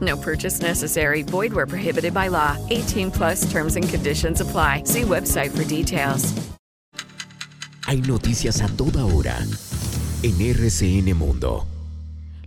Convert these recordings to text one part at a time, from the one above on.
No purchase necessary. Void where prohibited by law. 18 plus terms and conditions apply. See website for details. Hay noticias a toda hora en RCN Mundo.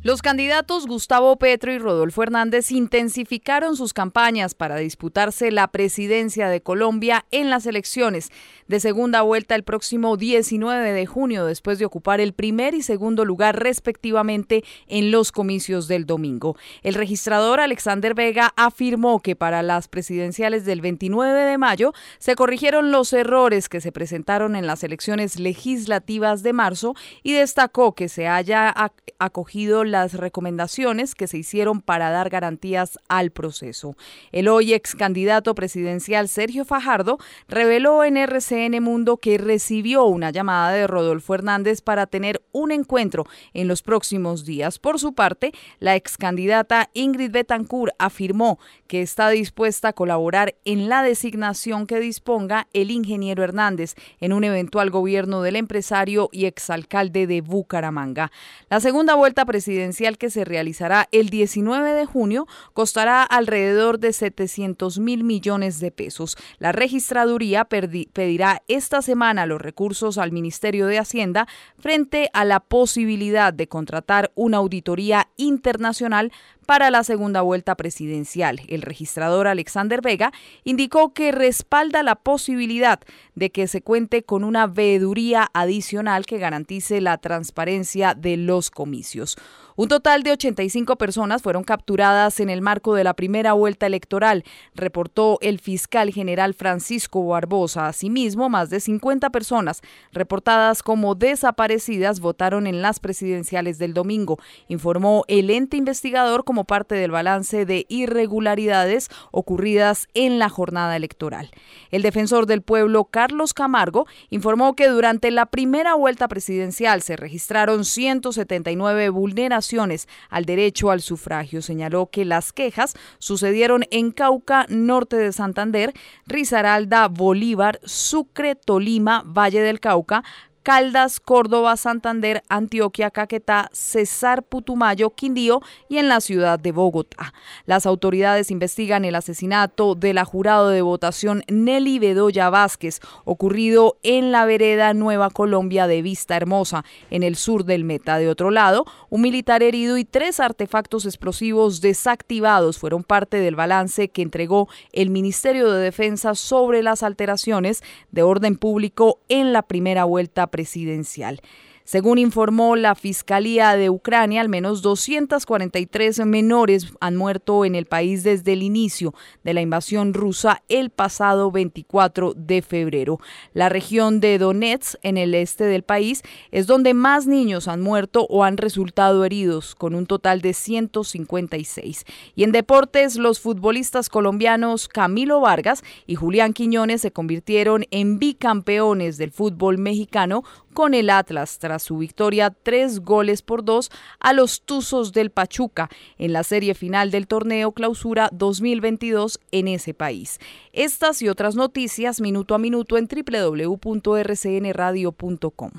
Los candidatos Gustavo Petro y Rodolfo Hernández intensificaron sus campañas para disputarse la presidencia de Colombia en las elecciones de segunda vuelta el próximo 19 de junio, después de ocupar el primer y segundo lugar respectivamente en los comicios del domingo. El registrador Alexander Vega afirmó que para las presidenciales del 29 de mayo se corrigieron los errores que se presentaron en las elecciones legislativas de marzo y destacó que se haya acogido las recomendaciones que se hicieron para dar garantías al proceso. El hoy ex candidato presidencial Sergio Fajardo reveló en RCN Mundo que recibió una llamada de Rodolfo Hernández para tener un encuentro en los próximos días. Por su parte, la ex candidata Ingrid Betancourt afirmó que está dispuesta a colaborar en la designación que disponga el ingeniero Hernández en un eventual gobierno del empresario y exalcalde de Bucaramanga. La segunda vuelta presidencial que se realizará el 19 de junio costará alrededor de 700 mil millones de pesos. La registraduría pedirá esta semana los recursos al Ministerio de Hacienda frente a la posibilidad de contratar una auditoría internacional para la segunda vuelta presidencial. El registrador Alexander Vega indicó que respalda la posibilidad de que se cuente con una veeduría adicional que garantice la transparencia de los comicios. Un total de 85 personas fueron capturadas en el marco de la primera vuelta electoral, reportó el fiscal general Francisco Barbosa. Asimismo, más de 50 personas reportadas como desaparecidas votaron en las presidenciales del domingo, informó el ente investigador como parte del balance de irregularidades ocurridas en la jornada electoral. El defensor del pueblo, Carlos Camargo, informó que durante la primera vuelta presidencial se registraron 179 vulneraciones al derecho al sufragio. Señaló que las quejas sucedieron en Cauca, norte de Santander, Risaralda, Bolívar, Sucre, Tolima, Valle del Cauca, Caldas, Córdoba, Santander, Antioquia, Caquetá, Cesar, Putumayo, Quindío y en la ciudad de Bogotá. Las autoridades investigan el asesinato de la jurado de votación Nelly Bedoya Vázquez, ocurrido en la vereda Nueva Colombia de Vista Hermosa, en el sur del Meta. De otro lado, un militar herido y tres artefactos explosivos desactivados fueron parte del balance que entregó el Ministerio de Defensa sobre las alteraciones de orden público en la primera vuelta presidencial. Según informó la Fiscalía de Ucrania, al menos 243 menores han muerto en el país desde el inicio de la invasión rusa el pasado 24 de febrero. La región de Donetsk, en el este del país, es donde más niños han muerto o han resultado heridos, con un total de 156. Y en deportes, los futbolistas colombianos Camilo Vargas y Julián Quiñones se convirtieron en bicampeones del fútbol mexicano con el Atlas su victoria tres goles por dos a los Tuzos del Pachuca en la serie final del torneo Clausura 2022 en ese país. Estas y otras noticias minuto a minuto en www.rcnradio.com.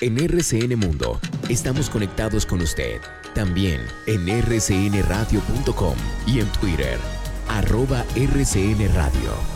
En RCN Mundo estamos conectados con usted, también en rcnradio.com y en Twitter, arroba rcnradio.